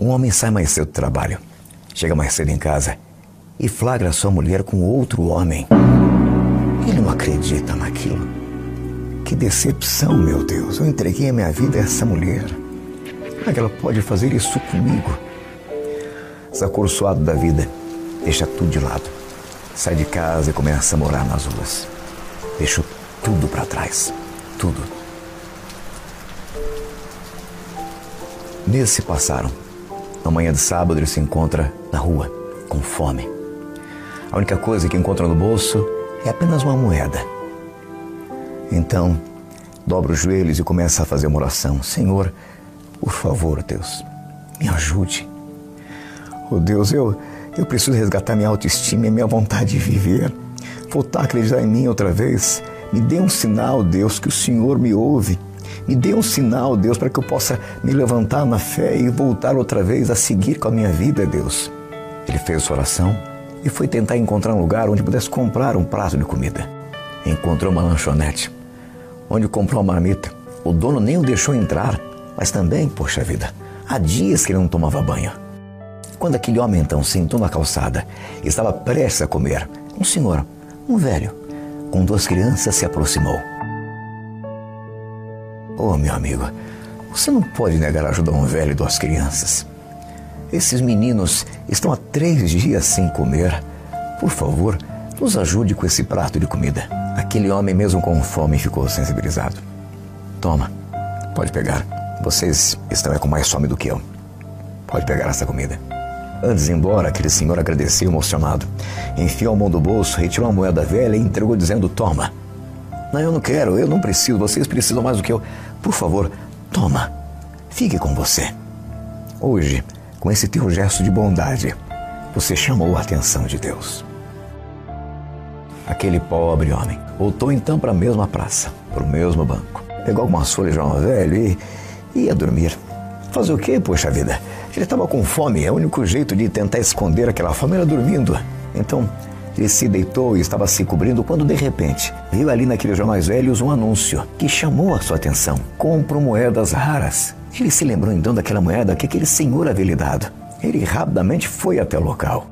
Um homem sai mais cedo do trabalho, chega mais cedo em casa e flagra sua mulher com outro homem. Ele não acredita naquilo. Que decepção, meu Deus. Eu entreguei a minha vida a essa mulher. Como é que ela pode fazer isso comigo? Desacorçoado da vida, deixa tudo de lado. Sai de casa e começa a morar nas ruas. Deixou tudo para trás. Tudo. Meses se passaram. Na manhã de sábado ele se encontra na rua, com fome. A única coisa que encontra no bolso é apenas uma moeda. Então, dobra os joelhos e começa a fazer uma oração. Senhor, por favor, Deus, me ajude. Oh Deus, eu, eu preciso resgatar minha autoestima e minha vontade de viver. Voltar a acreditar em mim outra vez. Me dê um sinal, Deus, que o Senhor me ouve me dê um sinal, Deus, para que eu possa me levantar na fé e voltar outra vez a seguir com a minha vida, Deus. Ele fez sua oração e foi tentar encontrar um lugar onde pudesse comprar um prato de comida. Encontrou uma lanchonete, onde comprou uma marmita. O dono nem o deixou entrar, mas também, poxa vida, há dias que ele não tomava banho. Quando aquele homem então sentou na calçada e estava prestes a comer, um senhor, um velho, com duas crianças se aproximou. Oh, meu amigo, você não pode negar ajuda a um velho e duas crianças. Esses meninos estão há três dias sem comer. Por favor, nos ajude com esse prato de comida. Aquele homem, mesmo com fome, ficou sensibilizado. Toma, pode pegar. Vocês estão com mais fome do que eu. Pode pegar essa comida. Antes de ir embora, aquele senhor agradeceu emocionado. Enfiou a mão do bolso, retirou a moeda velha e entregou dizendo: Toma. Não, eu não quero, eu não preciso, vocês precisam mais do que eu. Por favor, toma, fique com você. Hoje, com esse teu gesto de bondade, você chamou a atenção de Deus. Aquele pobre homem voltou então para a mesma praça, para o mesmo banco. Pegou algumas folhas de uma velho e ia dormir. Fazer o quê, poxa vida? Ele estava com fome, é o único jeito de tentar esconder aquela fome era dormindo. Então, ele se deitou e estava se cobrindo quando, de repente, viu ali naqueles jornais velhos um anúncio que chamou a sua atenção. Compro moedas raras. Ele se lembrou então daquela moeda que aquele senhor havia lhe dado. Ele rapidamente foi até o local.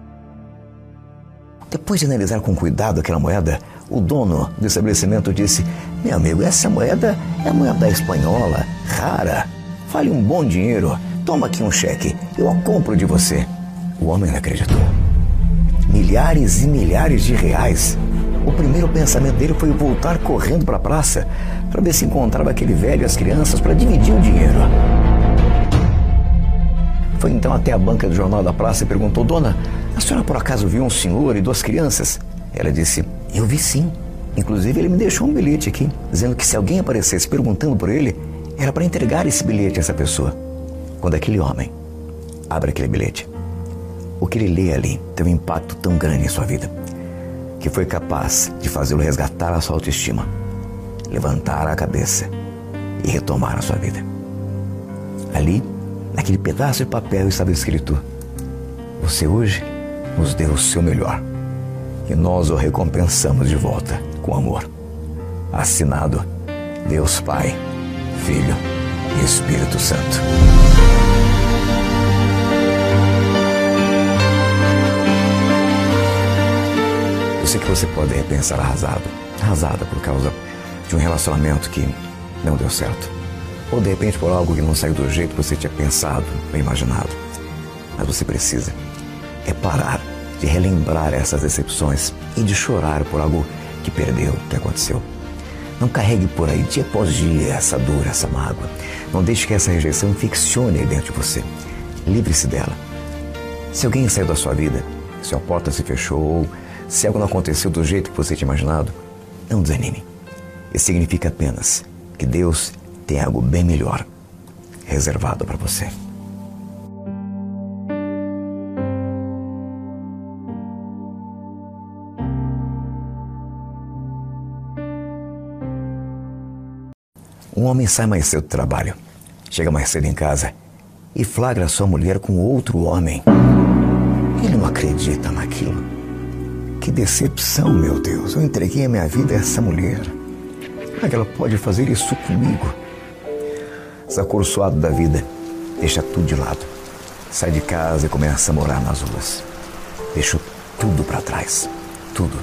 Depois de analisar com cuidado aquela moeda, o dono do estabelecimento disse: Meu amigo, essa moeda é moeda espanhola, rara. Vale um bom dinheiro. Toma aqui um cheque, eu a compro de você. O homem não acreditou milhares e milhares de reais. O primeiro pensamento dele foi voltar correndo para a praça para ver se encontrava aquele velho e as crianças para dividir o dinheiro. Foi então até a banca do jornal da praça e perguntou: Dona, a senhora por acaso viu um senhor e duas crianças? Ela disse: Eu vi sim. Inclusive, ele me deixou um bilhete aqui, dizendo que se alguém aparecesse perguntando por ele, era para entregar esse bilhete a essa pessoa. Quando aquele homem abre aquele bilhete, o que ele lê ali tem um impacto tão grande em sua vida que foi capaz de fazê-lo resgatar a sua autoestima, levantar a cabeça e retomar a sua vida. Ali, naquele pedaço de papel estava escrito: Você hoje nos deu o seu melhor e nós o recompensamos de volta com amor. Assinado Deus Pai, Filho e Espírito Santo. Sei que você pode repensar arrasado, arrasada por causa de um relacionamento que não deu certo. Ou de repente por algo que não saiu do jeito que você tinha pensado ou imaginado. Mas você precisa é parar de relembrar essas decepções e de chorar por algo que perdeu, que aconteceu. Não carregue por aí dia após dia essa dor, essa mágoa. Não deixe que essa rejeição ficcione aí dentro de você. Livre-se dela. Se alguém saiu da sua vida, se a porta se fechou ou se algo não aconteceu do jeito que você tinha imaginado, não desanime. Isso significa apenas que Deus tem algo bem melhor reservado para você. Um homem sai mais cedo do trabalho, chega mais cedo em casa e flagra sua mulher com outro homem. Ele não acredita naquilo. Que decepção, meu Deus. Eu entreguei a minha vida a essa mulher. Como é que ela pode fazer isso comigo? Desacorçoado da vida, deixa tudo de lado. sai de casa e começa a morar nas ruas. Deixou tudo para trás. Tudo.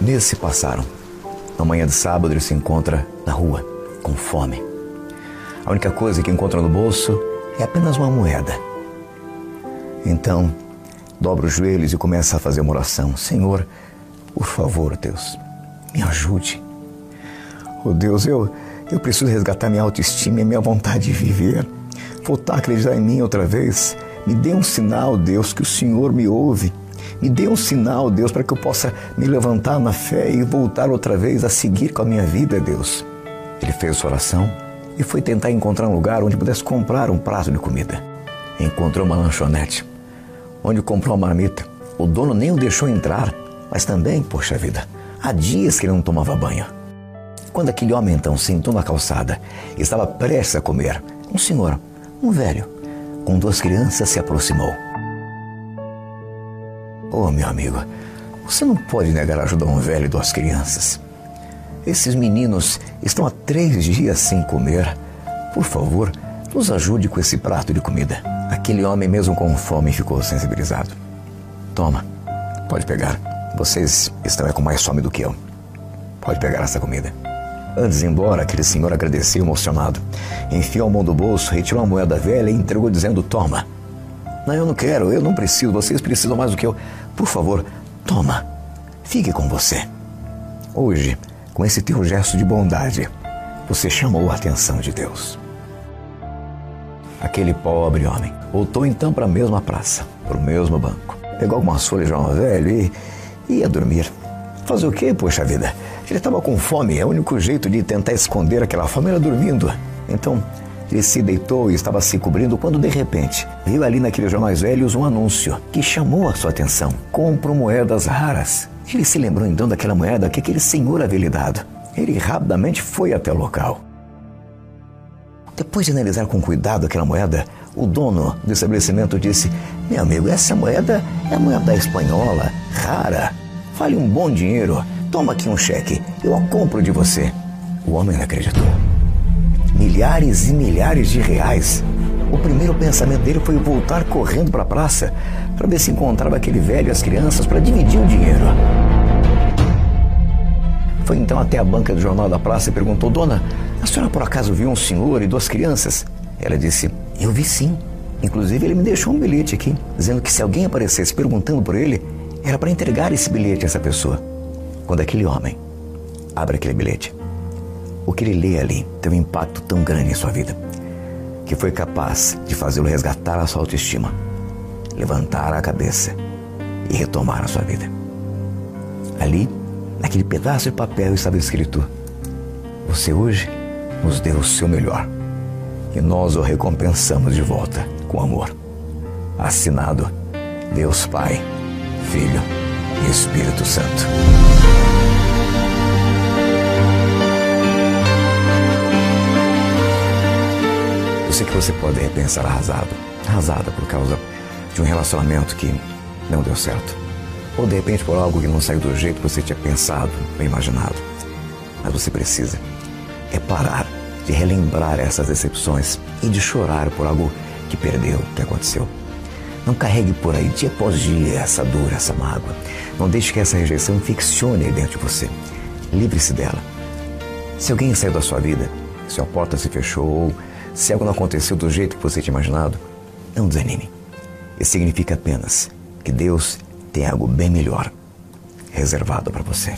Meses se passaram. Na manhã de sábado ele se encontra na rua, com fome. A única coisa que encontra no bolso é apenas uma moeda. Então, dobra os joelhos e começa a fazer uma oração. Senhor, por favor, Deus, me ajude. Oh Deus, eu, eu preciso resgatar minha autoestima e minha vontade de viver. Voltar a acreditar em mim outra vez. Me dê um sinal, Deus, que o Senhor me ouve. Me dê um sinal, Deus, para que eu possa me levantar na fé e voltar outra vez a seguir com a minha vida, Deus. Ele fez sua oração e foi tentar encontrar um lugar onde pudesse comprar um prato de comida. Encontrou uma lanchonete, onde comprou uma marmita. O dono nem o deixou entrar, mas também, poxa vida, há dias que ele não tomava banho. Quando aquele homem então sentou na calçada e estava prestes a comer, um senhor, um velho, com duas crianças se aproximou. Oh, meu amigo, você não pode negar ajuda a um velho e duas crianças. Esses meninos estão há três dias sem comer. Por favor, nos ajude com esse prato de comida. Aquele homem, mesmo com fome, ficou sensibilizado. Toma, pode pegar. Vocês estão é com mais fome do que eu. Pode pegar essa comida. Antes de ir embora, aquele senhor agradeceu emocionado. Enfiou a mão do bolso, retirou a moeda velha e entregou dizendo: Toma. Não, eu não quero, eu não preciso, vocês precisam mais do que eu. Por favor, toma. Fique com você. Hoje, com esse teu gesto de bondade, você chamou a atenção de Deus. Aquele pobre homem voltou então para a mesma praça, para o mesmo banco. Pegou algumas folhas de um velho e ia dormir. Fazer o quê, poxa vida? Ele estava com fome, é o único jeito de tentar esconder aquela fome era dormindo. Então, ele se deitou e estava se cobrindo quando, de repente, viu ali naqueles jornais velhos um anúncio que chamou a sua atenção. Compro moedas raras. Ele se lembrou então daquela moeda que aquele senhor havia lhe dado. Ele rapidamente foi até o local. Depois de analisar com cuidado aquela moeda, o dono do estabelecimento disse: Meu amigo, essa moeda é moeda espanhola, rara. Vale um bom dinheiro. Toma aqui um cheque, eu a compro de você. O homem não acreditou. Milhares e milhares de reais. O primeiro pensamento dele foi voltar correndo para a praça para ver se encontrava aquele velho e as crianças para dividir o dinheiro. Foi então até a banca do jornal da praça e perguntou: Dona, a senhora por acaso viu um senhor e duas crianças? Ela disse: Eu vi sim. Inclusive, ele me deixou um bilhete aqui, dizendo que se alguém aparecesse perguntando por ele, era para entregar esse bilhete a essa pessoa. Quando aquele homem abre aquele bilhete, o que ele lê ali tem um impacto tão grande em sua vida que foi capaz de fazê-lo resgatar a sua autoestima, levantar a cabeça e retomar a sua vida. Ali, naquele pedaço de papel estava escrito: Você hoje nos deu o seu melhor e nós o recompensamos de volta com amor. Assinado Deus Pai, Filho e Espírito Santo. Eu sei que você pode repensar arrasado, arrasada por causa de um relacionamento que não deu certo. Ou de repente por algo que não saiu do jeito que você tinha pensado ou imaginado. Mas você precisa é parar de relembrar essas decepções e de chorar por algo que perdeu, que aconteceu. Não carregue por aí dia após dia essa dor, essa mágoa. Não deixe que essa rejeição ficcione aí dentro de você. Livre-se dela. Se alguém saiu da sua vida, se a porta se fechou ou se algo não aconteceu do jeito que você tinha imaginado, não desanime. Isso significa apenas que Deus tem algo bem melhor reservado para você.